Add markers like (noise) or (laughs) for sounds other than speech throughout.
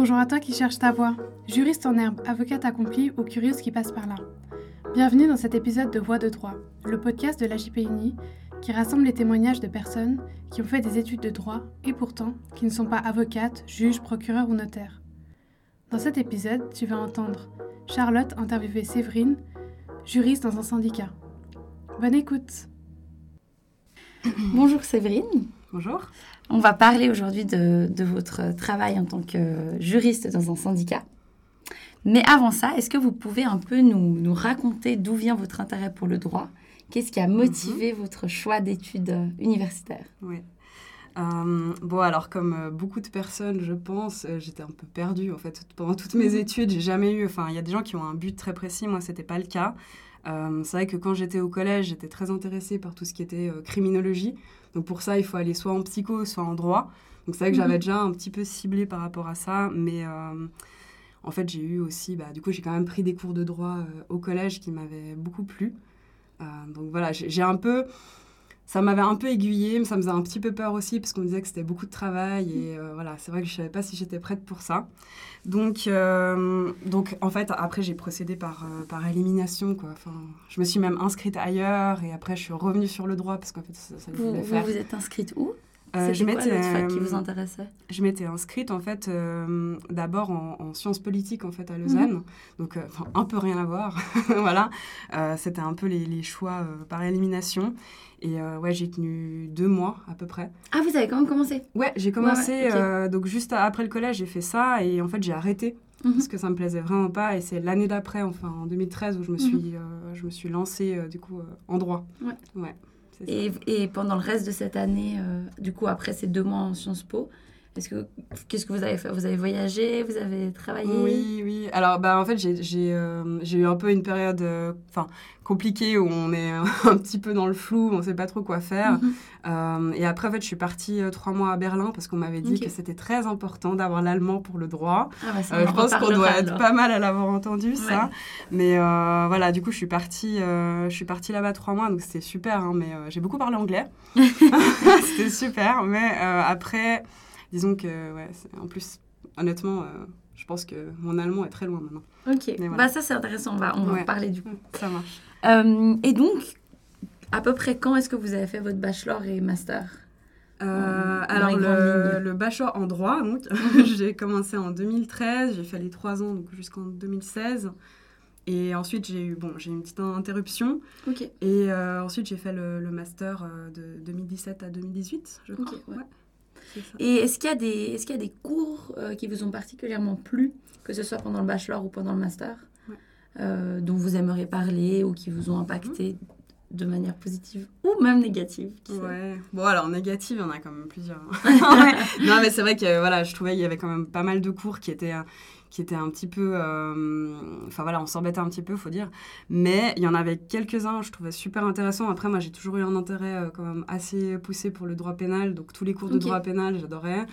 Bonjour à toi qui cherches ta voix, juriste en herbe, avocate accomplie ou curieuse qui passe par là. Bienvenue dans cet épisode de Voix de droit, le podcast de la JPUNI qui rassemble les témoignages de personnes qui ont fait des études de droit et pourtant qui ne sont pas avocates, juges, procureurs ou notaires. Dans cet épisode, tu vas entendre Charlotte interviewer Séverine, juriste dans un syndicat. Bonne écoute. Bonjour Séverine. Bonjour. On va parler aujourd'hui de, votre travail en tant que juriste dans un syndicat. Mais avant ça, est-ce que vous pouvez un peu nous, raconter d'où vient votre intérêt pour le droit? Qu'est-ce qui a motivé mhm. votre choix d'études universitaires? Oui. Euh, bon, alors comme euh, beaucoup de personnes, je pense, euh, j'étais un peu perdue en fait pendant toutes mes mhm. études. J'ai jamais eu, enfin, il y a des gens qui ont un but très précis. Moi, c'était pas le cas. C'est vrai que quand j'étais au collège, j'étais très intéressée par tout ce qui était criminologie. Donc pour ça, il faut aller soit en psycho, soit en droit. Donc c'est vrai que j'avais mhm. déjà un petit peu ciblé par rapport à ça, mais en fait, j'ai eu aussi, bah, du coup, j'ai quand même pris des cours de droit au collège qui m'avaient beaucoup plu. donc voilà, j'ai un peu ça m'avait un peu aiguillée, mais ça me faisait un petit peu peur aussi parce qu'on me disait que c'était beaucoup de travail et euh, voilà, c'est vrai que je savais pas si j'étais prête pour ça. Donc, euh, donc en fait, après j'ai procédé par, euh, par élimination quoi. Enfin, je me suis même inscrite ailleurs et après je suis revenue sur le droit parce qu'en fait ça, ça vous, faire. Vous vous êtes inscrite où? Euh, je m'étais qui vous intéressait? Je m'étais inscrite en fait euh, d'abord en, sciences politiques en fait à Lausanne, mhm. donc euh, un peu rien à voir, (laughs) voilà. C'était un peu les, les choix par élimination. Et ouais, j'ai tenu deux mois à peu près. Ah, vous avez quand même commencé? Ouais, j'ai commencé donc juste après le collège, j'ai fait ça et en fait j'ai arrêté mhm. parce que ça me plaisait vraiment pas. Et c'est l'année d'après, enfin en 2013, où je me mhm. suis, je me suis lancée du coup en droit. Ouais. ouais. Et, et, pendant le reste de cette année, euh, du coup, après ces deux mois en Sciences Po, est-ce que qu'est-ce que vous avez fait? Vous avez voyagé? Vous avez travaillé? Oui, oui. Alors, bah, en fait, j'ai euh, eu un peu une période, euh, enfin, compliquée où on est (laughs) un petit peu dans le flou, on ne sait pas trop quoi faire. Mhm. Euh, et après, en fait, je suis partie trois mois à Berlin parce qu'on m'avait dit que c'était très important d'avoir l'allemand pour le droit. Ah bah, je pense qu'on doit être pas mal à l'avoir entendu ça. Mais voilà, du coup, je suis partie, je suis partie là-bas trois mois, donc c'était super. Hein, mais j'ai beaucoup parlé anglais. (laughs) (laughs) c'était super. Mais après disons que, ouais, en plus, honnêtement, euh, je pense que mon allemand est très loin maintenant. Ok, bah ça c'est intéressant, on va, on va en parler du coup. Ça marche. Euh, et donc, à peu près quand est-ce que vous avez fait votre bachelor et master euh, alors le, le, bachelor en droit, donc mhm. (laughs) j'ai commencé en 2013, j'ai fait les trois ans jusqu'en 2016. Et ensuite, j'ai eu, bon, j'ai une petite interruption. Ok. Et ensuite, j'ai fait le, le master de 2017 à 2018, je crois. ouais. Et est-ce qu'il y a des, est-ce qu'il y a des cours euh, qui vous ont particulièrement plu, que ce soit pendant le bachelor ou pendant le master, euh, dont vous aimeriez parler ou qui vous ont impacté de manière positive ou même négative Ouais. Bon, alors négative, il y en a quand même plusieurs. Hein. (laughs) (laughs) non, mais c'est vrai que voilà, je trouvais qu'il y avait quand même pas mal de cours qui étaient qui était un petit peu... Euh, enfin voilà, on s'embêtait un petit peu, faut dire. Mais il y en avait quelques-uns, je trouvais super intéressants. Après, moi, j'ai toujours eu un intérêt euh, quand même assez poussé pour le droit pénal. Donc tous les cours de droit pénal, j'adorais.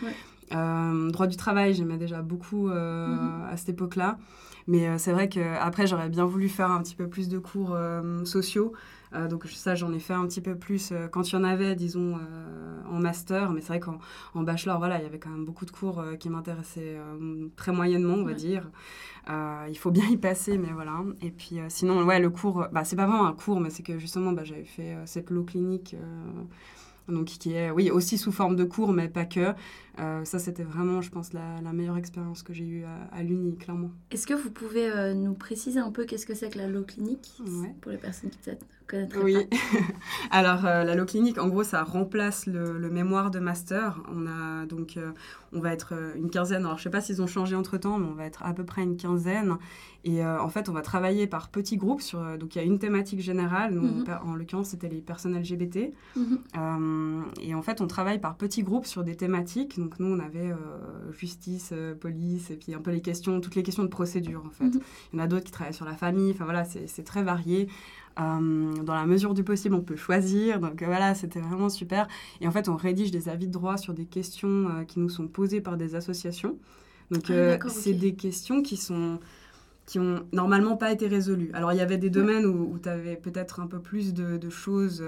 Euh, droit du travail, j'aimais déjà beaucoup mhm. à cette époque-là. Mais c'est vrai qu'après, j'aurais bien voulu faire un petit peu plus de cours sociaux. Euh, donc ça, j'en ai fait un petit peu plus euh, quand il y en avait, disons, euh, en master. Mais c'est vrai qu'en en bachelor, voilà, il y avait quand même beaucoup de cours qui m'intéressaient très moyennement, on va dire. il faut bien y passer, mais voilà. Et puis sinon, ouais, le cours, bah, c'est pas vraiment un cours, mais c'est que justement, bah, j'avais fait cette low clinique donc qui est oui aussi sous forme de cours mais pas que ça c'était vraiment je pense la, meilleure expérience que j'ai eue à, l'Uni clairement est-ce que vous pouvez nous préciser un peu qu'est-ce que c'est que la low clinique pour les personnes qui peut-être oui. pas (laughs) alors euh, la low clinique en gros ça remplace le, le, mémoire de master on a donc on va être une quinzaine alors je sais pas s'ils ont changé entre temps mais on va être à peu près une quinzaine et en fait on va travailler par petits groupes sur donc il y a une thématique générale mhm. en l'occurrence c'était les personnes LGBT mhm. Euh, et en fait, on travaille par petits groupes sur des thématiques. Donc nous, on avait euh, justice, euh, police, et puis un peu les questions, toutes les questions de procédure, en fait. Mhm. Il y en a d'autres qui travaillent sur la famille. Enfin voilà, c'est très varié. Dans la mesure du possible, on peut choisir. Donc voilà, c'était vraiment super. Et en fait, on rédige des avis de droit sur des questions qui nous sont posées par des associations. Donc ah, c'est des questions qui sont qui ont normalement pas été résolues. Alors il y avait des domaines où, tu avais peut-être un peu plus de, de choses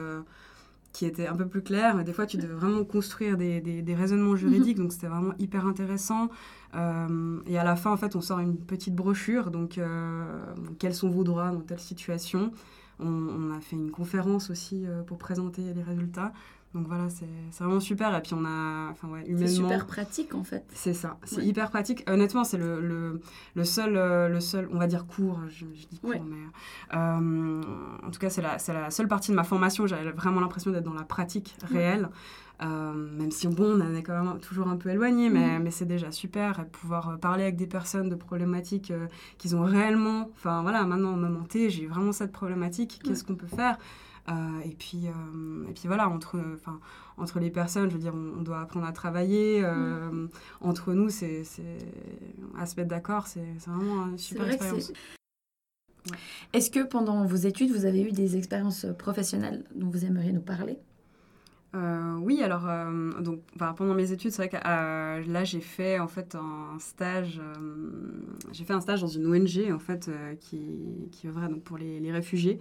qui était un peu plus clair. Des fois, tu devais vraiment construire des, des, raisonnements juridiques, donc c'était vraiment hyper intéressant. Euh, et à la fin, en fait, on sort une petite brochure, donc euh, quels sont vos droits dans telle situation? On, on a fait une conférence aussi euh, pour présenter les résultats. Donc voilà, c'est vraiment super. Et puis on a, enfin ouais, humainement. C'est super pratique en fait. C'est ça, c'est hyper pratique. Honnêtement, c'est le, le, le, seul, euh, le seul, on va dire court, je, dis court, mais euh, en tout cas, c'est la, la seule partie de ma formation. J'avais vraiment l'impression d'être dans la pratique réelle. Euh, même si bon, on en est quand même toujours un peu éloigné, mais, mm. mais c'est déjà super. de pouvoir parler avec des personnes de problématiques qu'ils ont réellement. Enfin voilà, maintenant, au moment T, j'ai vraiment cette problématique. Qu'est-ce qu'on peut faire? Euh, et, puis, euh, et puis voilà, entre, entre les personnes, je veux dire, on, doit apprendre à travailler. Euh, mm. Entre nous, c'est, à se mettre d'accord, c'est, vraiment une super expérience. Est-ce que pendant vos études, vous avez eu des expériences professionnelles dont vous aimeriez nous parler? Oui, alors donc pendant mes études, c'est vrai que là j'ai fait en fait un stage, j'ai fait un stage dans une ONG en fait qui qui œuvrait donc pour les, réfugiés.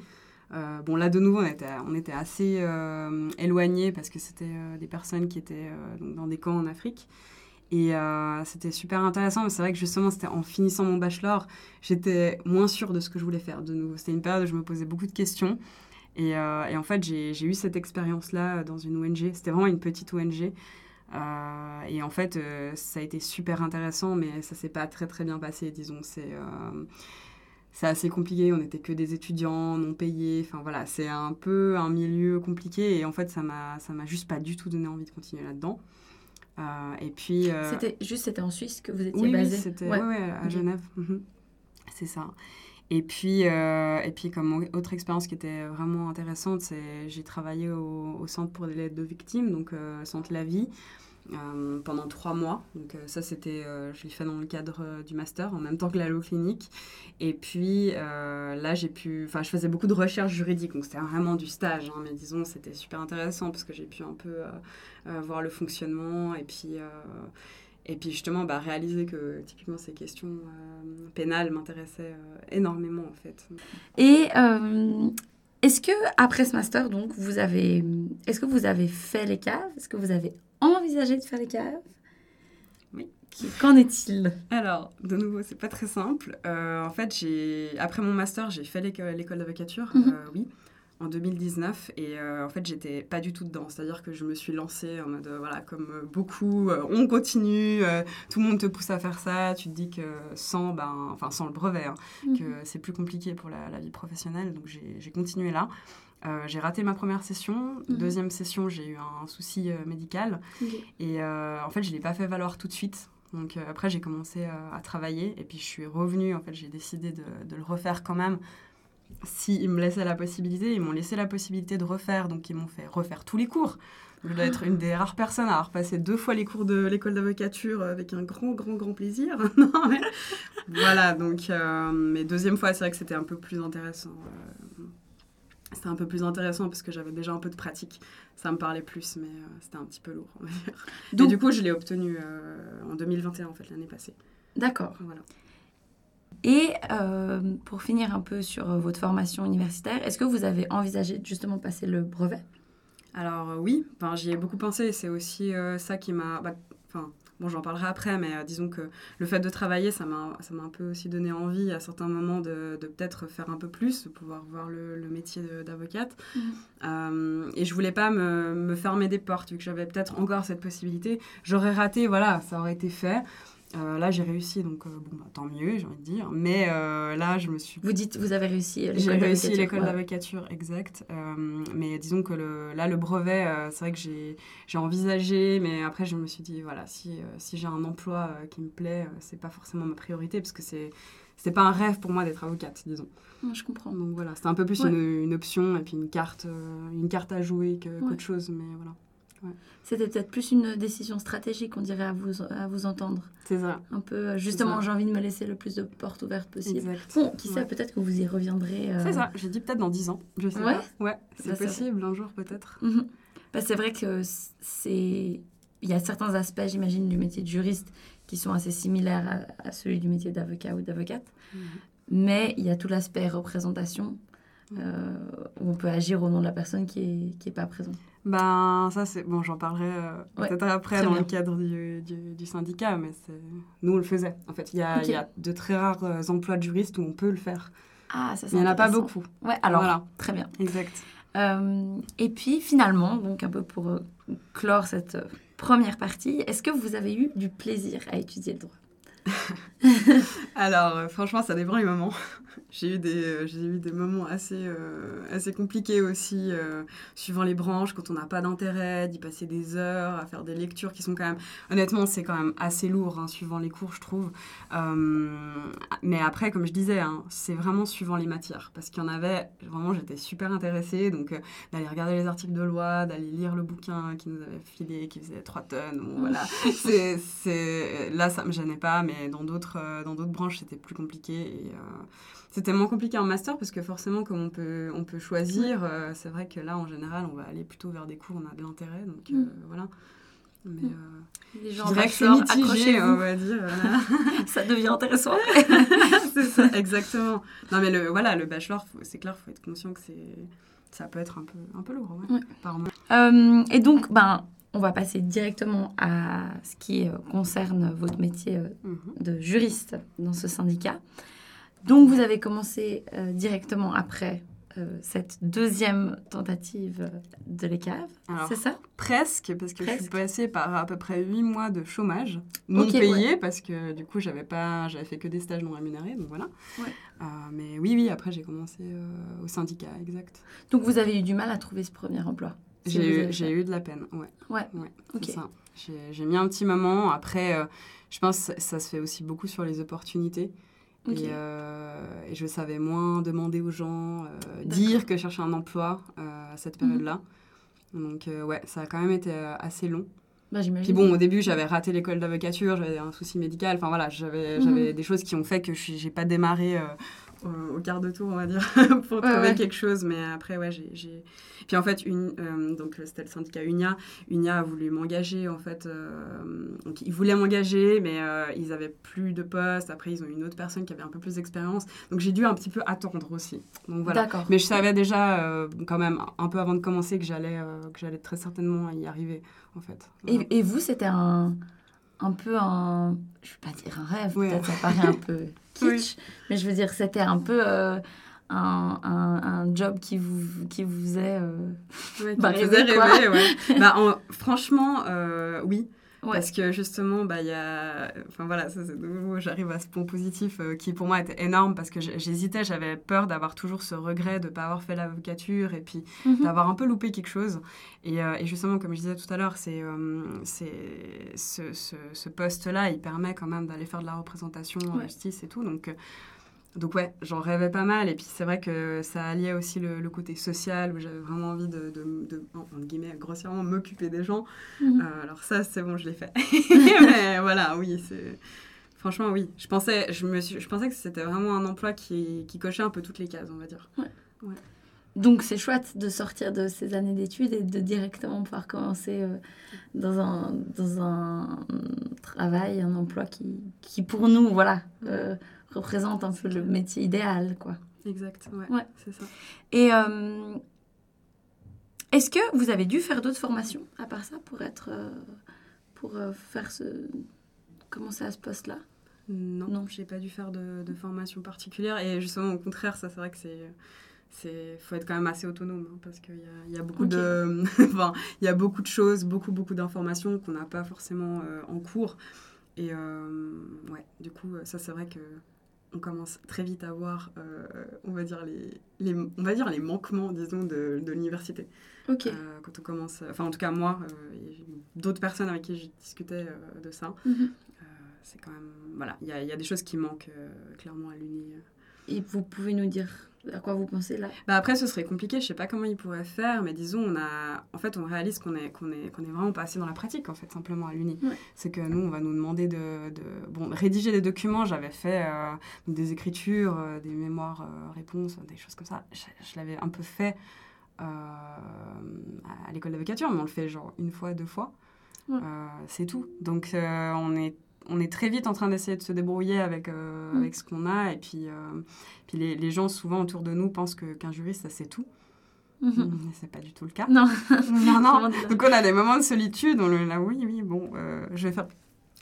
Euh, bon, là, de nouveau, on était, assez euh, éloignés parce que c'était euh, des personnes qui étaient dans des camps en Afrique. Et c'était super intéressant. Mais c'est vrai que justement, c'était en finissant mon bachelor, j'étais moins sûre de ce que je voulais faire de nouveau. C'était une période où je me posais beaucoup de questions. Et, et en fait, j'ai eu cette expérience-là dans une ONG. C'était vraiment une petite ONG. et en fait, ça a été super intéressant, mais ça s'est pas très très bien passé, disons. C'est c'est assez compliqué. On n'était que des étudiants non payés. Enfin voilà, c'est un peu un milieu compliqué et en fait ça m'a ça m'a juste pas du tout donné envie de continuer là-dedans. Euh, et puis euh, c'était juste c'était en Suisse que vous étiez oui, basé. Oui, c'était à Genève. Mhm. C'est ça. Et puis, euh, et puis comme autre expérience qui était vraiment intéressante, c'est j'ai travaillé au, centre pour les aides de victimes, donc centre La Vie. Euh, pendant trois mois. Donc euh, ça, c'était, euh, je l'ai fait dans le cadre du master, en même temps que l'allo clinique. Et puis là, j'ai pu, enfin, je faisais beaucoup de recherches juridiques, donc c'était vraiment du stage, hein, mais disons, c'était super intéressant parce que j'ai pu un peu voir le fonctionnement et puis. Et puis justement, bah, réaliser que typiquement ces questions pénales m'intéressaient énormément en fait. Et est-ce que après ce master, donc, vous avez, est-ce que vous avez fait les caves? Est-ce que vous avez envisagé de faire les caves? Oui. Qu'en est-il? Alors, de nouveau, c'est pas très simple. Euh, en fait, j'ai après mon master, j'ai fait l'école d'avocature, mhm. euh, oui en 2019 et euh, en fait j'étais pas du tout dedans c'est à dire que je me suis lancée en mode voilà comme beaucoup on continue tout le monde te pousse à faire ça tu te dis que sans ben enfin sans le brevet hein, mhm. que c'est plus compliqué pour la, la vie professionnelle donc j'ai continué là euh, j'ai raté ma première session. Mhm. Deuxième session, j'ai eu un souci euh, médical. Et euh, en fait, je ne l'ai pas fait valoir tout de suite. Donc après, j'ai commencé à travailler. Et puis, je suis revenue. En fait, j'ai décidé de, de, le refaire quand même. S'ils me laissaient la possibilité, ils m'ont laissé la possibilité de refaire. Donc, ils m'ont fait refaire tous les cours. Je dois être une des rares personnes à avoir passé deux fois les cours de l'école d'avocature avec un grand, grand, grand plaisir. (laughs) non, mais... voilà, donc, mais deuxième fois, c'est vrai que c'était un peu plus intéressant c'était un peu plus intéressant parce que j'avais déjà un peu de pratique. Ça me parlait plus, mais euh, c'était un petit peu lourd, on va dire. Donc, Et du coup, je l'ai obtenu euh, en 2021, en fait, l'année passée. D'accord. Voilà. Et euh, pour finir un peu sur votre formation universitaire, est-ce que vous avez envisagé justement passer le brevet? Alors oui, enfin, j'y ai beaucoup pensé. C'est aussi ça qui m'a... Bah, enfin, Bon, j'en parlerai après, mais euh, disons que le fait de travailler, ça m'a un peu aussi donné envie à certains moments de, de peut-être faire un peu plus, de pouvoir voir le, le métier d'avocate. Mmh. Euh, et je voulais pas me, me fermer des portes, vu que j'avais peut-être encore cette possibilité. J'aurais raté, voilà, ça aurait été fait. Euh, là, j'ai réussi, donc euh, bon, bah, tant mieux, j'ai envie de dire. Mais euh, là, je me suis. Vous dites, vous avez réussi J'ai réussi l'école d'avocature, exact. mais disons que le, là, le brevet, c'est vrai que j'ai envisagé, mais après, je me suis dit, voilà, si, si j'ai un emploi qui me plaît, c'est pas forcément ma priorité, parce que c'est c'est pas un rêve pour moi d'être avocate, disons. je comprends. Donc voilà, c'était un peu plus une, une, option et puis une carte, une carte à jouer qu'autre chose, mais voilà. C'était peut-être plus une décision stratégique, on dirait, à vous, à vous entendre. C'est ça. Un peu, euh, justement, j'ai envie de me laisser le plus de portes ouvertes possible. Bon, qui sait, peut-être que vous y reviendrez. Euh, c'est ça, j'ai dit peut-être dans 10 ans. Je sais ouais. Ouais, c'est possible, un jour peut-être. Bah, c'est vrai que c'est. Il y a certains aspects, j'imagine, du métier de juriste qui sont assez similaires à, celui du métier d'avocat ou d'avocate. Mhm. Mais il y a tout l'aspect représentation euh, où on peut agir au nom de la personne qui n'est qui est pas présente Ben, ça, c'est. Bon, j'en parlerai euh, Ouais, peut-être après dans bien. le cadre du, du, du syndicat, mais c'est- nous, on le faisait. En fait, il y y a de très rares euh, emplois de juristes où on peut le faire. Ah, ça il n'y en a pas beaucoup. Ouais, alors, Voilà. très bien. Exact. Euh, et puis finalement, donc un peu pour clore cette première partie, est-ce que vous avez eu du plaisir à étudier le droit? (laughs) Alors, franchement, ça dépend les moments. J'ai eu des, euh, j'ai eu des moments assez, euh, assez compliqués aussi, euh, suivant les branches, quand on n'a pas d'intérêt, d'y passer des heures, à faire des lectures qui sont quand même... Honnêtement, c'est quand même assez lourd, hein, suivant les cours, je trouve. Euh, mais après, comme je disais, hein, c'est vraiment suivant les matières. Parce qu'il y en avait, vraiment, j'étais super intéressée. Donc, d'aller regarder les articles de loi, d'aller lire le bouquin qui nous avait filé, qui faisait 3 tonnes. Bon, voilà. (laughs) c'est, c'est... Là, ça me gênait pas, mais dans d'autres, dans d'autres branches, c'était plus compliqué. Et, c'était moins compliqué en master parce que forcément, comme on peut, on peut choisir, euh, c'est vrai que là, en général, on va aller plutôt vers des cours où on a de l'intérêt. Donc, euh, Mm. voilà. Mais Mm. euh, Les je gens en dirais que c'est bachelor, mitigé, accrochez-vous. on va dire. (laughs) voilà. Ça devient intéressant. (laughs) c'est ça, exactement. Non, mais le, voilà, le bachelor, c'est clair, il faut être conscient que c'est, ça peut être un peu, un peu lourd, ouais, Ouais. par moment. Euh, et donc, ben, on va passer directement à ce qui euh, concerne votre métier euh, Mhm. de juriste dans ce syndicat. Donc, vous avez commencé euh, directement après euh, cette deuxième tentative euh, de l'ECAV, Alors, c'est ça? Presque, parce que je suis Presque. passée par à peu près 8 mois de chômage non payé, parce que du coup, j'avais pas, j'avais fait que des stages non rémunérés, donc voilà. Ouais. Euh, mais oui, oui, après, j'ai commencé euh, au syndicat, exact. Donc, vous avez eu du mal à trouver ce premier emploi si J'ai eu, de la peine, ouais. Ouais, ouais ça. J'ai mis un petit moment. Après, je pense que ça se fait aussi beaucoup sur les opportunités. Et, euh, et je savais moins demander aux gens, euh, dire que je cherchais un emploi euh, à cette Mhm. période-là. Donc, ouais, ça a quand même été assez long. Bah. Puis bon, au début, j'avais raté l'école d'avocature, j'avais un souci médical. Enfin voilà, j'avais j'avais des choses qui ont fait que je n'ai pas démarré au, au quart de tour, on va dire, (laughs) pour Ouais, trouver ouais. quelque chose. Mais après, ouais, j'ai. Puis en fait, une, euh, donc c'était le syndicat UNIA. UNIA a voulu m'engager, en fait. euh, donc ils voulaient m'engager, mais euh, ils avaient plus de poste. Après, ils ont une autre personne qui avait un peu plus d'expérience. Donc j'ai dû un petit peu attendre aussi. Donc voilà. D'accord. Mais je savais déjà, euh, quand même, un peu avant de commencer, que j'allais euh, que j'allais très certainement y arriver, en fait. Voilà. Et, et vous, c'était un, un peu un. Je vais pas dire un rêve, Ouais. peut-être ça paraît un (laughs) peu kitsch, mais je veux dire, c'était un peu euh, un, un, un job qui vous, qui vous faisait. euh, Ouais, qui Bah, me faisait rêver, quoi. rêver, ouais. (laughs) bah, en- franchement, euh, oui. Ouais. Parce que justement, bah, il y a... Enfin voilà, ça c'est de nouveau, j'arrive à ce point positif euh, qui pour moi était énorme parce que j'hésitais, j'avais peur d'avoir toujours ce regret de ne pas avoir fait l'avocature et puis Mhm. d'avoir un peu loupé quelque chose. Et, euh, et justement, comme je disais tout à l'heure, c'est euh, c'est ce, ce, ce poste-là, il permet quand même d'aller faire de la représentation en Ouais. justice et tout. Donc, donc ouais, j'en rêvais pas mal. Et puis c'est vrai que ça alliait aussi le, le côté social où j'avais vraiment envie de, de, de entre guillemets, grossièrement m'occuper des gens. Mhm. Euh, alors ça, c'est bon, je l'ai fait. (laughs) Mais voilà, oui, c'est... Franchement, oui. Je pensais, je me suis, je pensais que c'était vraiment un emploi qui, qui cochait un peu toutes les cases, on va dire. Donc c'est chouette de sortir de ces années d'études et de directement pouvoir commencer euh, dans, un, dans un travail, un emploi qui, qui pour nous, voilà, euh, représente un peu le métier idéal, quoi. Exact, ouais, Ouais. c'est ça. Et euh, est-ce que vous avez dû faire d'autres formations à part ça pour être euh, pour euh, faire ce commencer à ce poste-là Non, Non. j'ai pas dû faire de, de formation particulière. Et justement, au contraire, ça, c'est vrai que c'est... C'est faut être quand même assez autonome hein, parce qu'il y y a beaucoup de (laughs) enfin il y a beaucoup de choses beaucoup beaucoup d'informations qu'on n'a pas forcément euh, en cours et euh, ouais du coup ça c'est vrai que on commence très vite à voir euh, on va dire les, les on va dire les manquements disons de, de l'université Ok. Euh, quand on commence enfin en tout cas moi euh, d'autres personnes avec qui je discutais euh, de ça Mhm. c'est quand même voilà il y y a des choses qui manquent clairement à l'uni Et vous pouvez nous dire à quoi vous pensez là? Bah après ce serait compliqué je sais pas comment ils pourraient faire mais disons on a en fait on réalise qu'on est qu'on est qu'on est vraiment pas assez dans la pratique en fait simplement à l'uni. Ouais. c'est que nous on va nous demander de, de bon rédiger des documents. J'avais fait euh, des écritures euh, des mémoires euh, réponses des choses comme ça. Je, je l'avais un peu fait à l'école d'avocature mais on le fait genre une fois deux fois. Ouais. C'est tout. Donc on est on est très vite en train d'essayer de se débrouiller avec, Mm. avec ce qu'on a. Et puis, euh, puis les, les gens, souvent autour de nous, pensent que- qu'un juriste, ça c'est tout. Mhm. Mais C'est pas du tout le cas. Non. (laughs) non, non. Donc on a des moments de solitude, on là, oui, oui, bon, euh, je vais faire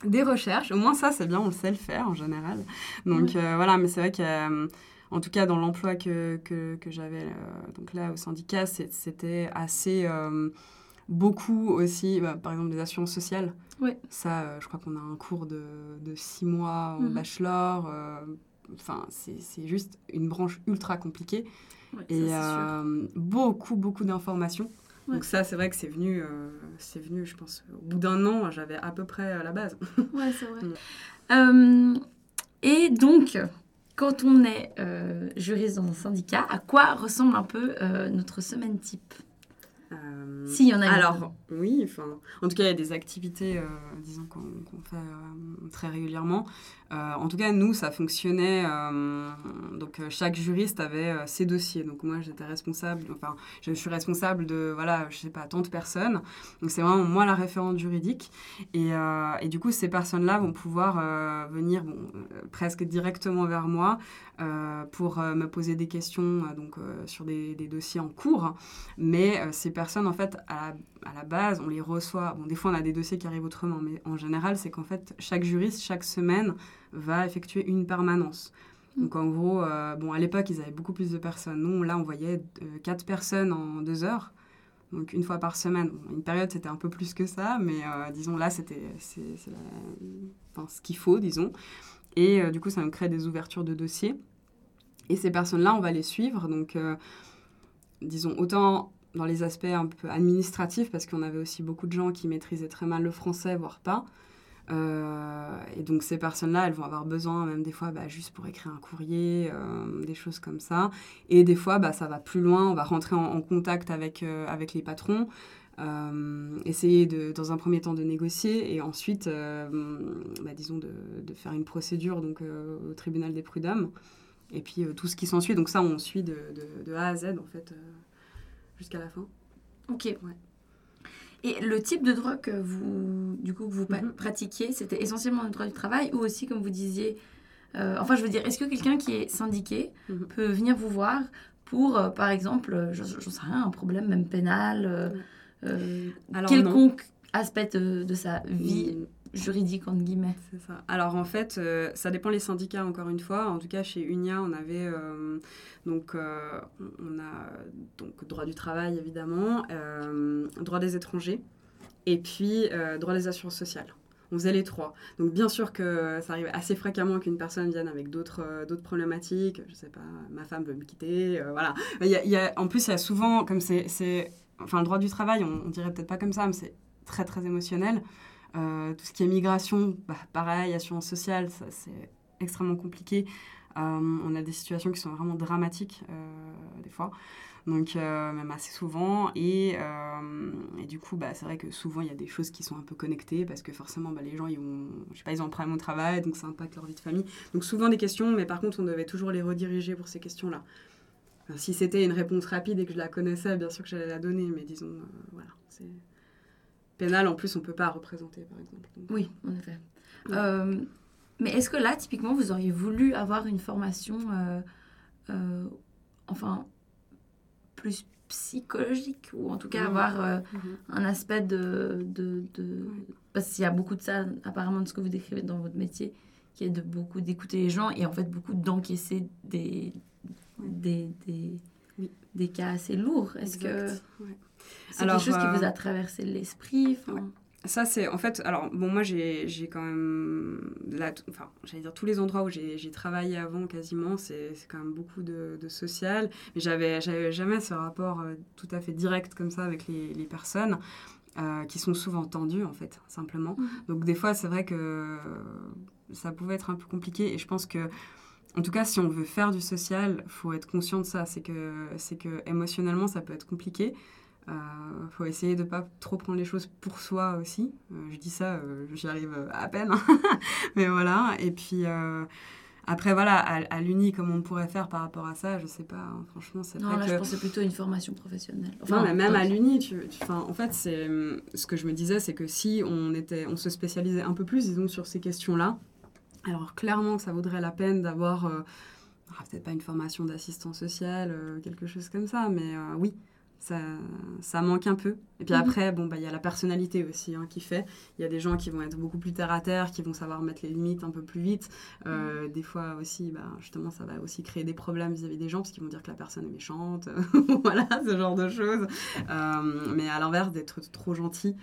des recherches. Au moins ça, c'est bien, on le sait le faire en général. Donc euh, voilà, mais c'est vrai que, euh, en tout cas, dans l'emploi que, que, que j'avais euh, donc là au syndicat, c'était assez euh, beaucoup aussi, bah, par exemple, des assurances sociales. Ça, euh, je crois qu'on a un cours de, de six mois en Mhm. bachelor. euh, Enfin, c'est juste une branche ultra compliquée Ouais, et euh, beaucoup, beaucoup d'informations. Ouais. Donc ça, c'est vrai que c'est venu, c'est venu, je pense, au bout d'un an, j'avais à peu près la base. Ouais, c'est vrai. (laughs) Et donc, quand on est euh, juriste dans un syndicat, à quoi ressemble un peu euh, notre semaine type? Euh, S'il y en a une. Alors, oui, enfin, en tout cas, il y a des activités, euh, disons, qu'on fait euh, très régulièrement. Euh, en tout cas, nous, ça fonctionnait. donc, chaque juriste avait ses dossiers. Donc, moi, j'étais responsable, enfin, je suis responsable de, voilà, je sais pas, tant de personnes. Donc, c'est vraiment moi la référente juridique. Et, et du coup, ces personnes-là vont pouvoir venir, bon, presque directement vers moi pour euh, me poser des questions euh, donc, euh, sur des, des dossiers en cours. Mais euh, ces personnes, en fait, à la, à la base, on les reçoit. Bon, des fois, on a des dossiers qui arrivent autrement, mais en général, c'est qu'en fait, chaque juriste, chaque semaine, va effectuer une permanence. Donc, en gros, euh, bon, à l'époque, ils avaient beaucoup plus de personnes. Nous, là, on voyait euh, quatre personnes en deux heures. Donc, une fois par semaine. Bon, une période, c'était un peu plus que ça, mais euh, disons, là, c'était c'est, enfin, ce qu'il faut, disons. Et euh, du coup, ça nous crée des ouvertures de dossiers. Et ces personnes-là, on va les suivre. Donc, euh, disons, autant dans les aspects un peu administratifs, parce qu'on avait aussi beaucoup de gens qui maîtrisaient très mal le français, voire pas. Euh, et donc ces personnes-là, elles vont avoir besoin, même des fois, bah, juste pour écrire un courrier, des choses comme ça. Et des fois, bah, ça va plus loin, on va rentrer en, contact avec, avec les patrons, euh, essayer de, dans un premier temps de négocier, et ensuite, euh, bah, disons, de, de faire une procédure donc, euh, au tribunal des prud'hommes. Et puis tout ce qui s'ensuit. Donc ça, on suit de, de- A à Z, en fait, jusqu'à la fin. Ok. Ouais. Et le type de droit que vous, du coup, que vous Mhm. pratiquiez, c'était essentiellement le droit du travail ou aussi, comme vous disiez, euh, enfin, je veux dire, est-ce que quelqu'un qui est syndiqué Mhm. peut venir vous voir pour, euh, par exemple, j'en sais rien, un problème même pénal, euh, Alors, quelconque aspect de, de sa vie Mm. juridique, entre guillemets C'est ça. Alors en fait, euh, ça dépend les syndicats encore une fois. En tout cas, chez Unia, on avait euh, donc euh, on a donc droit du travail évidemment, euh, droit des étrangers et puis euh, droit des assurances sociales. On faisait les trois. Donc bien sûr que ça arrive assez fréquemment qu'une personne vienne avec d'autres euh, d'autres problématiques. Je sais pas, ma femme veut me quitter, euh, voilà. Il y a- il y a- en plus, il y a souvent comme c'est enfin le droit du travail, on, dirait peut-être pas comme ça, mais c'est très très émotionnel. Euh, tout ce qui est migration, bah, pareil, assurance sociale, ça, c'est extrêmement compliqué. Euh, on a des situations qui sont vraiment dramatiques euh, des fois, donc même assez souvent. Et, et du coup, bah, c'est vrai que souvent il y a des choses qui sont un peu connectées parce que forcément bah, les gens ils ont, je sais pas, ils ont un problème au travail, donc ça impacte leur vie de famille. Donc souvent des questions, mais par contre on devait toujours les rediriger pour ces questions-là. Si c'était une réponse rapide et que je la connaissais, bien sûr que j'allais la donner, mais disons, euh, voilà, c'est pénal. En plus, on peut pas représenter, par exemple. Donc, Oui, en effet. Ouais. Euh, mais est-ce que là, typiquement, vous auriez voulu avoir une formation, euh, enfin, plus psychologique, ou en tout cas Ouais. avoir Mhm. un aspect de... de, de... Ouais. Parce qu'il y a beaucoup de ça, apparemment, de ce que vous décrivez dans votre métier, qui est de beaucoup d'écouter les gens et en fait beaucoup d'encaisser des, des, des, Oui. des cas assez lourds. Est-ce que ouais. c'est quelque chose qui euh, vous a traversé l'esprit Ouais. Ça, c'est en fait. Alors, bon, moi, j'ai j'ai quand même. Là, t- enfin, j'allais dire tous les endroits où j'ai j'ai travaillé avant, quasiment, c'est c'est quand même beaucoup de, de social. Mais j'avais j'avais jamais ce rapport euh, tout à fait direct comme ça avec les, les personnes. euh, qui sont souvent tendues, en fait, simplement. Mhm. Donc, des fois, c'est vrai que euh, ça pouvait être un peu compliqué. Et je pense que, en tout cas, si on veut faire du social, faut être conscient de ça. C'est que, c'est que émotionnellement, ça peut être compliqué. Il faut essayer de pas trop prendre les choses pour soi aussi. Euh, je dis ça, euh, j'y arrive euh, à peine. (laughs) Mais voilà. Et puis, euh, Après, voilà, à, l'Uni, comment on pourrait faire par rapport à ça, je sais pas. Hein. franchement, c'est Non, là, je pensais plutôt à une formation professionnelle. Enfin, non, mais même à l'Uni, tu, en fait, c'est ce que je me disais, c'est que si on, était, on se spécialisait un peu plus, disons, sur ces questions-là, alors clairement que ça vaudrait la peine d'avoir, euh, ah, peut-être pas une formation d'assistant social, euh, quelque chose comme ça, mais euh, oui, ça, ça manque un peu. Et puis mhm. après, bon, bah, il y a la personnalité aussi hein, qui fait. Il y a des gens qui vont être beaucoup plus terre à terre, qui vont savoir mettre les limites un peu plus vite. Euh, mhm. Des fois aussi, bah, justement, ça va aussi créer des problèmes vis-à-vis des gens parce qu'ils vont dire que la personne est méchante. (laughs) voilà, ce genre de choses. Euh, mais à l'inverse, d'être trop gentil,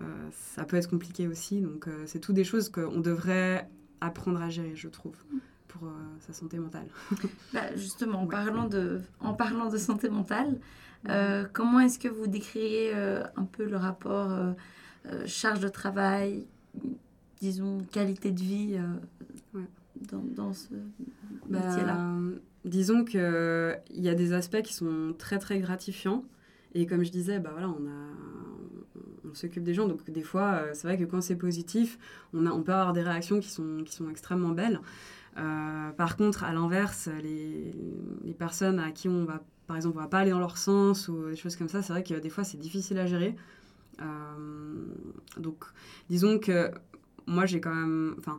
euh, ça peut être compliqué aussi. Donc, c'est tout des choses qu'on devrait apprendre à gérer, je trouve. Mhm. pour sa santé mentale. (laughs) Bah, justement, en, parlant de, en parlant de santé mentale, euh, comment est-ce que vous décririez euh, un peu le rapport euh, charge de travail, disons qualité de vie dans, dans, ce bah, métier-là? Disons qu'il y a des aspects qui sont très très gratifiants. Et comme je disais, bah voilà, on, a, s'occupe des gens. Donc des fois, c'est vrai que quand c'est positif, on, a, on peut avoir des réactions qui sont, qui sont extrêmement belles. par contre, à l'inverse, les, les, personnes à qui on va par exemple, on va pas aller dans leur sens ou des choses comme ça, c'est vrai que des fois, c'est difficile à gérer. Euh, donc, disons que moi, j'ai quand même... Enfin,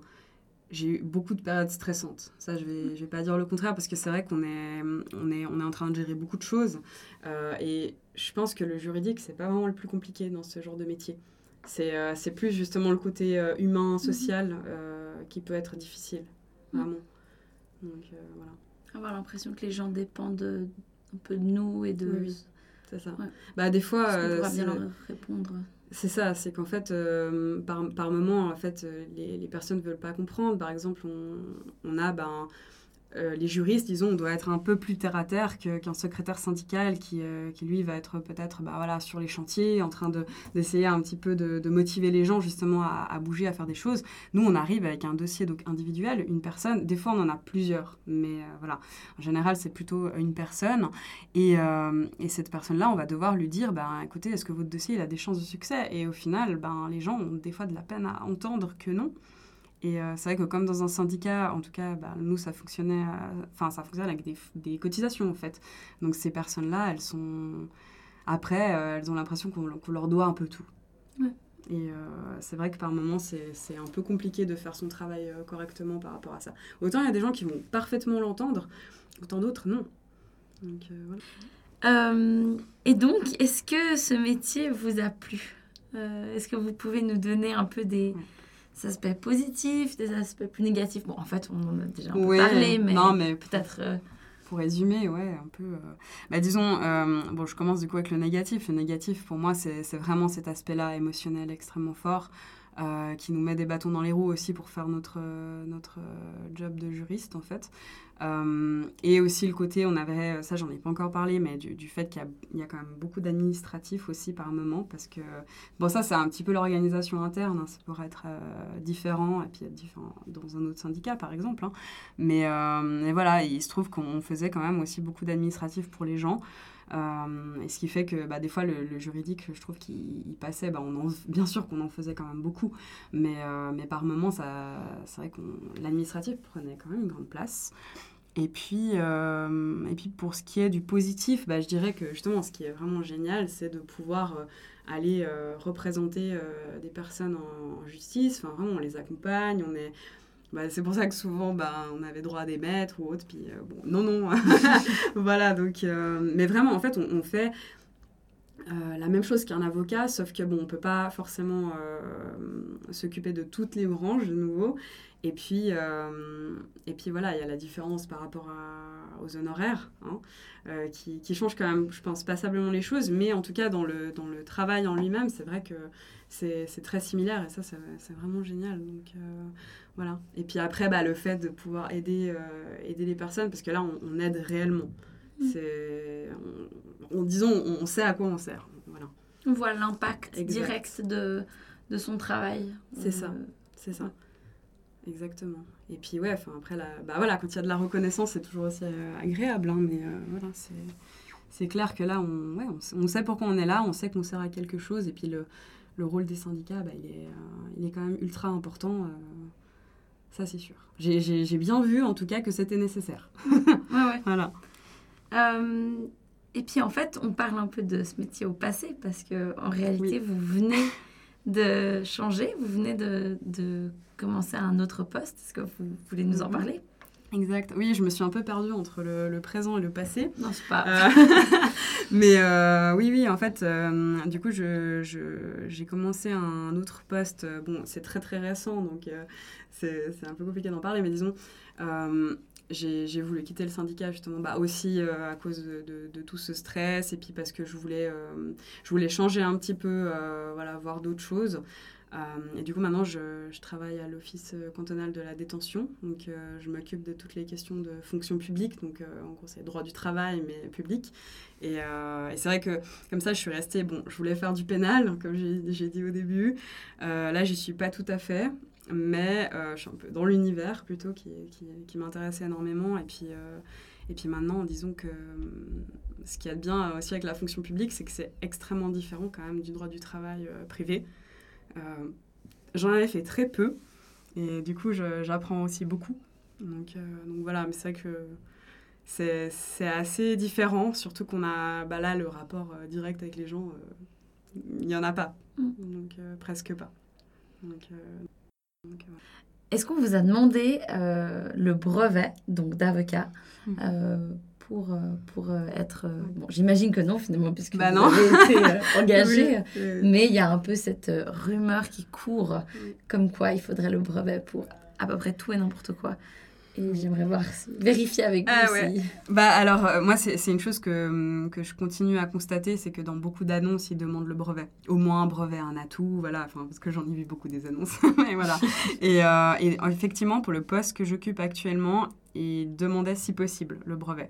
j'ai eu beaucoup de périodes stressantes. Ça, je vais, je vais pas dire le contraire parce que c'est vrai qu'on est, on est, on est en train de gérer beaucoup de choses. Euh, et je pense que le juridique, c'est pas vraiment le plus compliqué dans ce genre de métier. C'est, euh, c'est plus justement le côté humain, mhm. social qui peut être difficile, mhm. vraiment. Donc, voilà. Avoir l'impression que les gens dépendent de, un peu de nous et de. Oui, c'est ça. Bah, des fois. On pourra bien leur répondre? C'est ça, c'est qu'en fait, euh, par, par moment, en fait, euh, les, les personnes ne veulent pas comprendre. Par exemple, on, on a ben, euh, les juristes, disons, on doit être un peu plus terre à terre qu'un secrétaire syndical qui, euh, qui, lui, va être peut-être bah, voilà, sur les chantiers, en train d'essayer un petit peu de, motiver les gens justement à, bouger, à faire des choses. Nous, on arrive avec un dossier donc, individuel, une personne. Des fois, on en a plusieurs, mais euh, voilà. En général, c'est plutôt une personne. Et, et cette personne-là, on va devoir lui dire, bah, écoutez, est-ce que votre dossier a des chances de succès? Et au final, ben, les gens ont des fois de la peine à entendre que non. Et euh, c'est vrai que comme dans un syndicat, en tout cas, bah, nous, ça fonctionnait, euh, enfin, ça fonctionne avec des, des, cotisations, en fait. Donc ces personnes-là, elles sont... Après, euh, elles ont l'impression qu'on leur doit un peu tout. Et c'est vrai que par moments, c'est un peu compliqué de faire son travail correctement par rapport à ça. Autant il y a des gens qui vont parfaitement l'entendre, autant d'autres, non. Donc, voilà. et donc, est-ce que ce métier vous a plu? Est-ce que vous pouvez nous donner un peu des des aspects positifs, des aspects plus négatifs. Bon, en fait, on en a déjà un peu parlé, mais, non, mais peut-être... Euh, pour résumer, ouais, un peu... Euh, bah, disons, euh, bon, je commence du coup avec le négatif. Le négatif, pour moi, c'est vraiment cet aspect-là émotionnel extrêmement fort. Qui nous met des bâtons dans les roues aussi pour faire notre, notre job de juriste en fait. Euh, et aussi le côté, on avait, ça j'en ai pas encore parlé, mais du, fait qu'il y, a quand même beaucoup d'administratifs aussi par moment, parce que, bon ça c'est un petit peu l'organisation interne, hein, ça pourrait être euh, différent, et puis être différent dans un autre syndicat par exemple, hein. mais, euh, voilà, il se trouve qu'on faisait quand même aussi beaucoup d'administratifs pour les gens. Et ce qui fait que bah, des fois le, juridique, je trouve qu'il passait, bah, on bien sûr qu'on en faisait quand même beaucoup, mais, mais par moment, c'est vrai que l'administratif prenait quand même une grande place. Et puis, euh, et puis pour ce qui est du positif, bah, je dirais que justement ce qui est vraiment génial, c'est de pouvoir euh, aller euh, représenter des personnes en, justice. Enfin, vraiment, on les accompagne, on est... Bah, c'est pour ça que souvent, bah, on avait droit à des maîtres ou autre. Puis, bon, non, non. (laughs) voilà, donc... mais vraiment, en fait, on, fait... la même chose qu'un avocat, sauf que bon, on peut pas forcément s'occuper de toutes les branches de nouveau. Et puis, euh, et puis voilà, il y a la différence par rapport aux honoraires, hein, euh, qui, qui, change quand même, je pense, passablement les choses, mais en tout cas, dans le, travail en lui-même, c'est vrai que c'est très similaire, et ça, c'est vraiment génial. Euh, voilà. Et puis après, bah, le fait de pouvoir aider, aider les personnes, parce que là, on, aide réellement. Mm. C'est, on, disons, on, sait à quoi on sert. Voilà. On voit l'impact direct de, de son travail. C'est ça, c'est ça. Exactement. Et puis ouais, enfin après, la, bah voilà, quand il y a de la reconnaissance, c'est toujours aussi euh, agréable, hein, mais euh, voilà, c'est, c'est clair que là, on, ouais, on, sait pourquoi on est là, on sait qu'on sert à quelque chose, et puis le, le rôle des syndicats, bah, il, est, euh, il est quand même ultra important Ça, c'est sûr. J'ai bien vu, en tout cas, que c'était nécessaire. ouais, ouais. (laughs) Voilà. Euh, et puis, en fait, on parle un peu de ce métier au passé, parce que en réalité, vous venez de changer, vous venez de, de commencer un autre poste. Est-ce que vous voulez nous en mhm. parler? Exact. Oui, je me suis un peu perdue entre le, présent et le passé. Non, c'est pas. Euh, (laughs) mais euh, oui, oui, en fait, euh, du coup, j'ai je, commencé un autre poste. Bon, c'est très très récent, donc c'est un peu compliqué d'en parler, mais disons, j'ai voulu quitter le syndicat justement bah, aussi à cause de, tout ce stress et puis parce que je voulais, je voulais changer un petit peu, voilà, voir d'autres choses. Euh, et du coup, maintenant, je, travaille à l'Office cantonal de la détention. Donc, euh, je m'occupe de toutes les questions de fonction publique. Donc, euh, en gros, c'est droit du travail, mais public. Et, et c'est vrai que, comme ça, je suis restée. Bon, je voulais faire du pénal, comme j'ai dit au début. là, j'y suis pas tout à fait. Mais je suis un peu dans l'univers plutôt qui, qui, qui m'intéressait énormément. Et puis, et puis maintenant, disons que ce qui est bien aussi avec la fonction publique, c'est que c'est extrêmement différent quand même du droit du travail privé. Euh, j'en avais fait très peu. Et du coup, j'apprends aussi beaucoup. Donc, euh, donc voilà, mais c'est vrai que c'est assez différent, surtout qu'on a bah là le rapport euh, direct avec les gens, il n'y en a pas, mm. donc presque pas. Est-ce qu'on vous a demandé le brevet donc d'avocat mm pour, euh, pour euh, être... Euh, bon, j'imagine que non, finalement, puisque bah vous avez été (laughs) (laughs) engagé. Mais il y a un peu cette rumeur qui court, comme quoi il faudrait le brevet pour à peu près tout et n'importe quoi. Et j'aimerais voir, vérifier avec vous ah, ouais. Bah alors, moi, c'est une chose que, hum, que je continue à constater, c'est que dans beaucoup d'annonces, ils demandent le brevet. Au moins un brevet, un atout, voilà, enfin, parce que j'en ai vu beaucoup des annonces. (laughs) mais voilà. (laughs) Et, et, effectivement, pour le poste que j'occupe actuellement, ils demandaient si possible le brevet.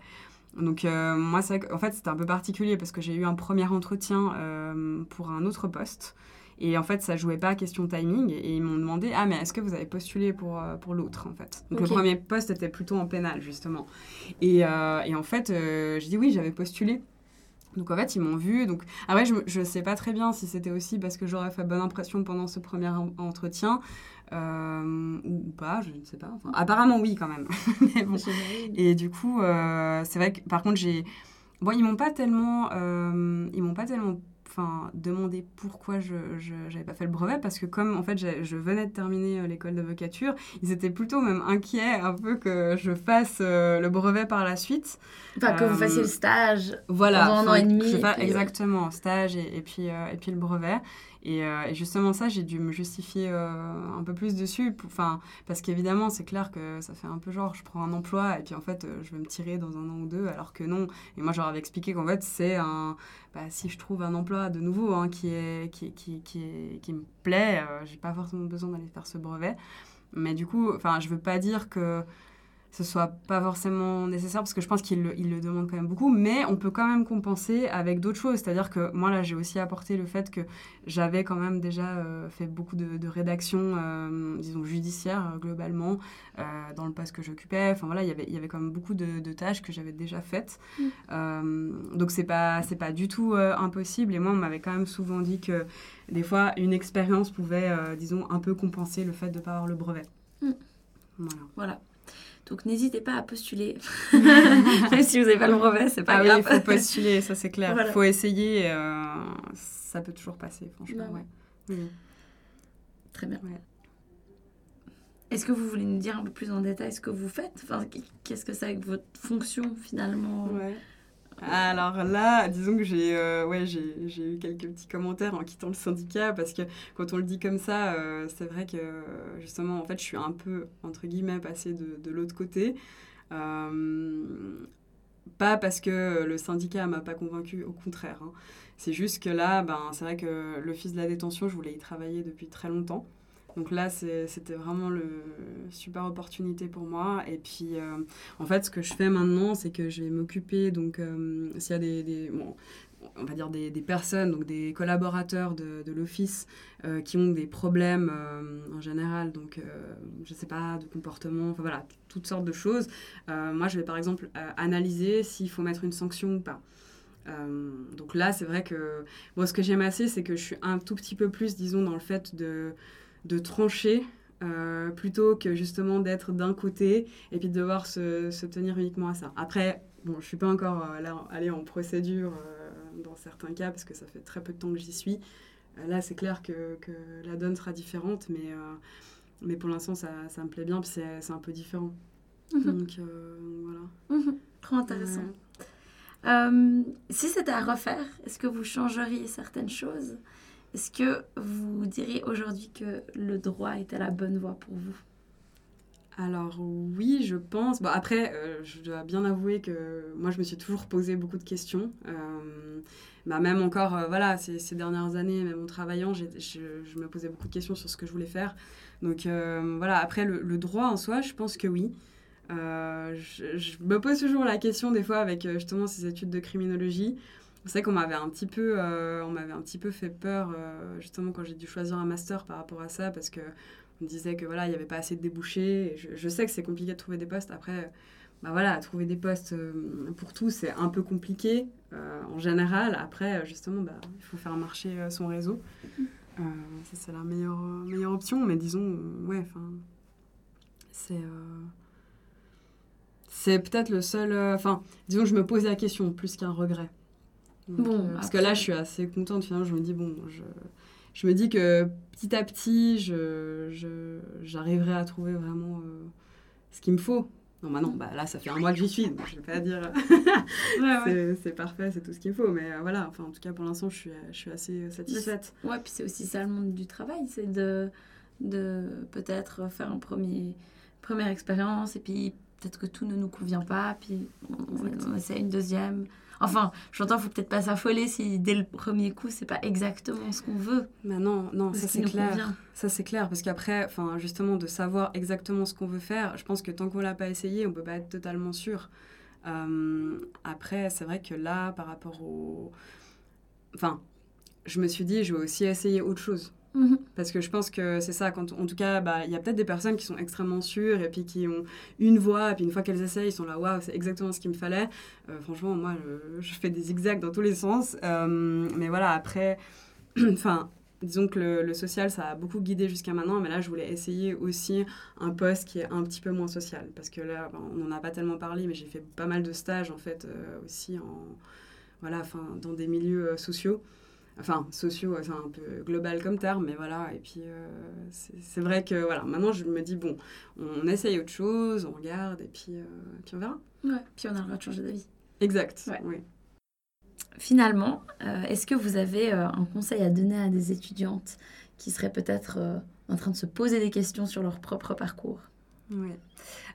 Donc euh, moi, en fait, c'était un peu particulier parce que j'ai eu un premier entretien euh, pour un autre poste. Et en fait, ça jouait pas à question timing. Et ils m'ont demandé Ah, mais est-ce que vous avez postulé pour, euh, pour l'autre, en fait? Donc, le premier poste était plutôt en pénal, justement. Et, et en fait, j'ai dit Oui, j'avais postulé. Donc, en fait, ils m'ont vu. Donc, après, je ne sais pas très bien si c'était aussi parce que j'aurais fait bonne impression pendant ce premier entretien. Euh, ou, pas, je ne sais pas. apparemment, oui, quand même. (laughs) Et du coup, euh, c'est vrai que par contre, j'ai. Bon, ils m'ont pas tellement. Euh, ils m'ont pas tellement enfin, demandé pourquoi je n'avais pas fait le brevet parce que comme en fait je venais de terminer l'école d'avocature, ils étaient plutôt même inquiets un peu que je fasse le brevet par la suite. Enfin, que vous fassiez le stage voilà, pendant un an et demi. Exactement, stage et, et, puis, et puis le brevet. Euh, et, justement, ça, j'ai dû me justifier euh, un peu plus dessus. Enfin, parce qu'évidemment, c'est clair que ça fait un peu genre, je prends un emploi et puis en fait, euh, je vais me tirer dans un an ou deux, alors que non. Et moi, j'aurais expliqué qu'en fait, c'est un. Bah, si je trouve un emploi de nouveau hein, qui, est, qui, qui, qui, me plaît, j'ai pas forcément besoin d'aller faire ce brevet. Mais du coup, enfin, je veux pas dire que ce soit pas forcément nécessaire parce que je pense qu'il le, il le demande quand même beaucoup, mais on peut quand même compenser avec d'autres choses. C'est-à-dire que moi, là, j'ai aussi apporté le fait que j'avais quand même déjà euh, fait beaucoup de, de rédactions, euh, disons, judiciaires euh, globalement, dans le poste que j'occupais. Enfin voilà, y il y avait quand même beaucoup de, de tâches que j'avais déjà faites. Mm. donc c'est pas, c'est pas du tout impossible. Et moi, on m'avait quand même souvent dit que des fois, une expérience pouvait, disons, un peu compenser le fait de ne pas avoir le brevet. Mm. Voilà. voilà. Donc n'hésitez pas à postuler. (laughs) Même si vous n'avez pas le brevet, c'est pas ah grave. Oui, il faut postuler, ça c'est clair. Il faut essayer. Euh, ça peut toujours passer, franchement. Bah Très bien. Est-ce que vous voulez nous dire un peu plus en détail ce que vous faites? Enfin, Qu'est-ce que c'est avec votre fonction finalement? Alors là, disons que j'ai euh, ouais, j'ai eu quelques petits commentaires en quittant le syndicat parce que quand on le dit comme ça, euh, c'est vrai que justement, en fait, je suis un peu, entre guillemets, passée de, l'autre côté. Euh, pas parce que le syndicat m'a pas convaincu, au contraire. Hein. C'est juste que là, ben, c'est vrai que l'office de la détention, je voulais y travailler depuis très longtemps. Donc là, c'était vraiment le super opportunité pour moi. Et puis, euh, en fait, ce que je fais maintenant, c'est que je vais m'occuper, donc, euh, s'il y a des, on va dire des, personnes, donc des collaborateurs de, l'office euh, qui ont des problèmes en général, donc je sais pas, de comportement, enfin voilà, toutes sortes de choses. moi, je vais par exemple analyser s'il faut mettre une sanction ou pas. donc là, c'est vrai que moi, ce que j'aime assez, c'est que je suis un tout petit peu plus, disons, dans le fait de de trancher plutôt que justement d'être d'un côté et puis de devoir se, se, tenir uniquement à ça. Après, bon, je suis pas encore là, allée en procédure dans certains cas parce que ça fait très peu de temps que j'y suis. là, c'est clair que, que, la donne sera différente, mais, mais pour l'instant, ça, ça, me plaît bien, puis c'est un peu différent. Mhm. Donc, voilà. Mhm. Trop intéressant. Euh, si c'était à refaire, est-ce que vous changeriez certaines choses? Est-ce que vous diriez aujourd'hui que le droit était la bonne voie pour vous? Alors oui, je pense. Bon, après, euh, je dois bien avouer que moi, je me suis toujours posé beaucoup de questions. Euh, bah, même encore, voilà, ces, dernières années, même en travaillant, je, me posais beaucoup de questions sur ce que je voulais faire. Donc voilà, après, le, droit en soi, je pense que oui. Euh, je, me pose toujours la question des fois avec euh, justement ces études de criminologie. C'est vrai qu'on m'avait un petit peu, euh, on m'avait un petit peu fait peur justement quand j'ai dû choisir un master par rapport à ça parce que on me disait que voilà il n'y avait pas assez de débouchés. je, sais que c'est compliqué de trouver des postes. Après, bah voilà, trouver des postes pour tous c'est un peu compliqué en général. Après, justement, bah, il faut faire marcher son réseau. c'est la meilleure meilleure option. Mais disons, ouais, enfin, c'est c'est peut-être le seul. Euh, enfin, disons je me posais la question plus qu'un regret. Bon, euh, parce que là, je suis assez contente. Finalement, je me dis, bon, je, je me dis que petit à petit, je, j'arriverai à trouver vraiment euh, ce qu'il me faut. Non, bah non, bah là, ça fait un mois que j'y suis, donc je vais pas dire (laughs) c'est, parfait, c'est tout ce qu'il faut. Mais voilà, enfin, en tout cas, pour l'instant, je suis, je suis assez satisfaite. Ouais, puis c'est aussi ça le monde du travail, c'est de, de peut-être faire un premier, première expérience et puis peut-être que tout ne nous convient pas, puis on, essaie une deuxième. Enfin, j'entends, faut peut-être pas s'affoler si dès le premier coup, c'est pas exactement ce qu'on veut. Mais non, non, ça c'est clair. Ça c'est clair, parce qu'après, enfin, justement, de savoir exactement ce qu'on veut faire, je pense que tant qu'on l'a pas essayé, on peut pas être totalement sûr. Euh, après, c'est vrai que là, par rapport au. Enfin, je me suis dit, je vais aussi essayer autre chose. Mhm. Parce que je pense que c'est ça, en tout cas, bah, il y a peut-être des personnes qui sont extrêmement sûres et puis qui ont une voix, et puis une fois qu'elles essayent, ils sont là, waouh, c'est exactement ce qu'il me fallait. Euh, franchement, moi, je, fais des zigzags dans tous les sens. Euh, mais voilà, après, (clears throat) enfin, disons que le, social, ça a beaucoup guidé jusqu'à maintenant, mais là, je voulais essayer aussi un poste qui est un petit peu moins social. Parce que là, on n'en a pas tellement parlé, mais j'ai fait pas mal de stages, en fait, euh, aussi voilà, dans des milieux sociaux. Enfin, sociaux, c'est un peu global comme terme, mais voilà. Et puis, euh, c'est vrai que voilà, maintenant je me dis, bon, on essaye autre chose, on regarde, et puis, euh, puis on verra. Ouais, puis on a le droit de changer d'avis. Exact, oui. Finalement, euh, est-ce que vous avez un conseil à donner à des étudiantes qui seraient peut-être en train de se poser des questions sur leur propre parcours? Oui.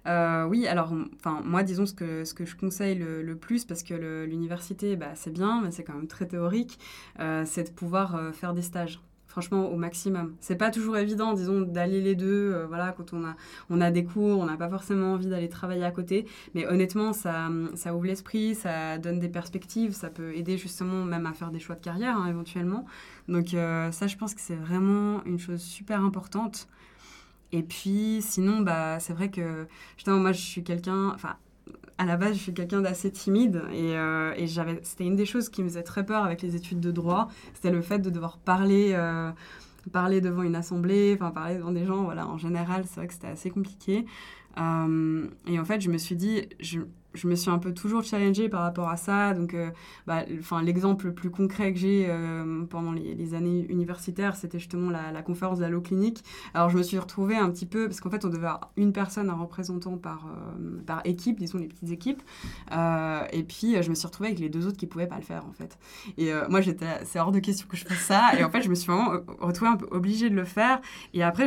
Euh, oui, alors, enfin, moi, disons ce que, ce que je conseille le, plus, parce que l'université, bah, c'est bien, mais c'est quand même très théorique, euh, c'est de pouvoir euh, faire des stages. Franchement, au maximum. C'est pas toujours évident, disons, d'allier les deux. voilà, quand on a, on a des cours, on n'a pas forcément envie d'aller travailler à côté. Mais honnêtement, ça, ça ouvre l'esprit, ça donne des perspectives, ça peut aider justement même à faire des choix de carrière, hein, éventuellement. Donc, ça, je pense que c'est vraiment une chose super importante. Et puis, sinon, bah, c'est vrai que, justement, moi, je suis quelqu'un, enfin, à la base, je suis quelqu'un d'assez timide et, euh, et j'avais, c'était une des choses qui me faisait très peur avec les études de droit, c'était le fait de devoir parler, euh, parler devant une assemblée, enfin parler devant des gens, voilà, en général, c'est vrai que c'était assez compliqué. Euh, et en fait, je me suis dit, je me suis un peu toujours challengée par rapport à ça. Donc, euh, bah, l'exemple le plus concret que j'ai euh, pendant les, années universitaires, c'était justement la, conférence de la clinique. Alors, je me suis retrouvée un petit peu, parce qu'en fait, on devait avoir une personne, un représentant par, euh, équipe, disons les petites équipes. et puis, je me suis retrouvée avec les deux autres qui ne pouvaient pas le faire, en fait. Et moi, j'étais, c'est hors de question que je fasse ça. Et en fait, je me suis vraiment retrouvée un peu obligée de le faire. Et après,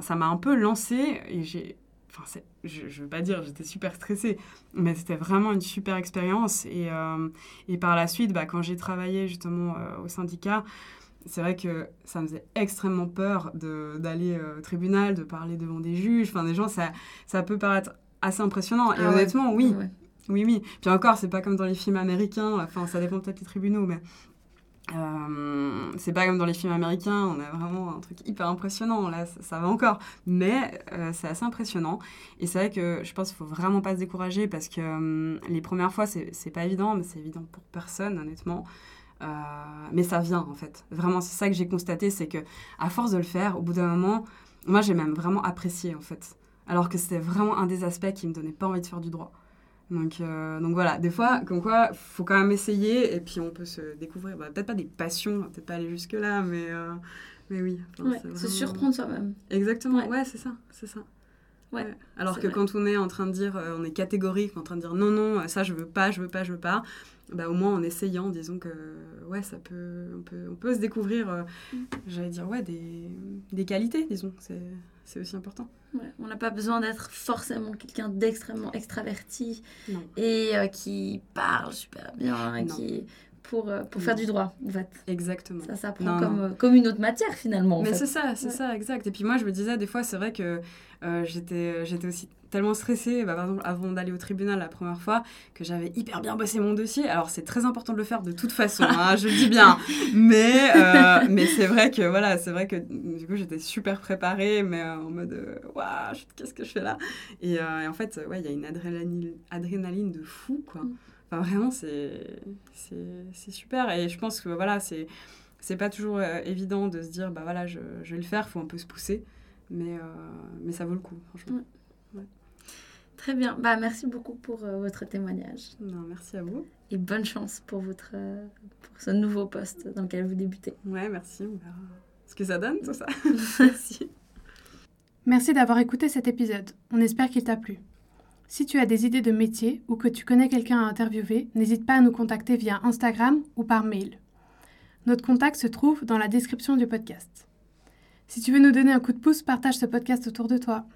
ça m'a un peu lancée et j'ai je ne veux pas dire, j'étais super stressée, mais c'était vraiment une super expérience. Et, euh, et par la suite, bah, quand j'ai travaillé justement euh, au syndicat, c'est vrai que ça me faisait extrêmement peur d'aller euh, au tribunal, de parler devant des juges, enfin des gens, ça, ça peut paraître assez impressionnant. et ah honnêtement, oui. Oui, oui. Puis encore, c'est pas comme dans les films américains, enfin ça dépend peut-être des tribunaux, mais euh, c'est pas comme dans les films américains, on a vraiment un truc hyper impressionnant, là ça, va encore, mais euh, c'est assez impressionnant. Et c'est vrai que je pense qu'il faut vraiment pas se décourager parce que euh, les premières fois c'est pas évident, mais c'est évident pour personne honnêtement. mais ça vient en fait. Vraiment, c'est ça que j'ai constaté, c'est que à force de le faire, au bout d'un moment, moi, j'ai même vraiment apprécié, en fait. Alors que c'était vraiment un des aspects qui me donnait pas envie de faire du droit. Donc, euh, donc voilà, des fois, comme quoi, faut quand même essayer et puis on peut se découvrir, bah, peut-être pas des passions, peut-être pas aller jusque-là, mais, euh, mais oui. Enfin, ouais, se surprendre soi-même. Exactement, ouais, c'est ça, c'est ça. Ouais. Alors que quand on est en train de dire, euh, on est catégorique, en train de dire non, non, ça je veux pas, je veux pas, je veux pas, bah, au moins en essayant, disons que ouais, ça peut, on, peut, on peut se découvrir, mm. j'allais dire, ouais, des, des qualités, disons. C'est aussi important. Ouais, on n'a pas besoin d'être forcément quelqu'un d'extrêmement extraverti et euh, qui parle super bien et qui pour, euh, pour faire du droit, en fait. Exactement. Ça s'apprend comme, euh, comme une autre matière, finalement. Mais c'est ça, c'est ça, exact. Et puis moi, je me disais, des fois, c'est vrai que j'étais j'étais aussi tellement stressée, bah, par exemple, avant d'aller au tribunal la première fois, que j'avais hyper bien bossé mon dossier. Alors, c'est très important de le faire de toute façon, hein, (laughs) je le dis bien. Mais, euh, mais c'est vrai que, voilà, c'est vrai que, du coup, j'étais super préparée, mais euh, en mode, euh, waouh, qu'est-ce que je fais là? Et, en fait, ouais, il y a une adrénaline, adrénaline de fou, quoi. Mm. Enfin, vraiment, c'est super. Et je pense que, voilà, c'est c'est pas toujours évident de se dire, bah voilà, je, je vais le faire, il faut un peu se pousser. Mais, mais ça vaut le coup, franchement. Très bien. Bah, merci beaucoup pour euh, votre témoignage. Non, merci à vous. Et bonne chance pour, votre, euh, pour ce nouveau poste dans lequel vous débutez. Ouais, merci. On verra ce que ça donne, tout ça. (laughs) merci. Merci d'avoir écouté cet épisode. On espère qu'il t'a plu. Si tu as des idées de métier ou que tu connais quelqu'un à interviewer, n'hésite pas à nous contacter via Instagram ou par mail. Notre contact se trouve dans la description du podcast. Si tu veux nous donner un coup de pouce, partage ce podcast autour de toi.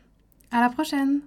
À la prochaine!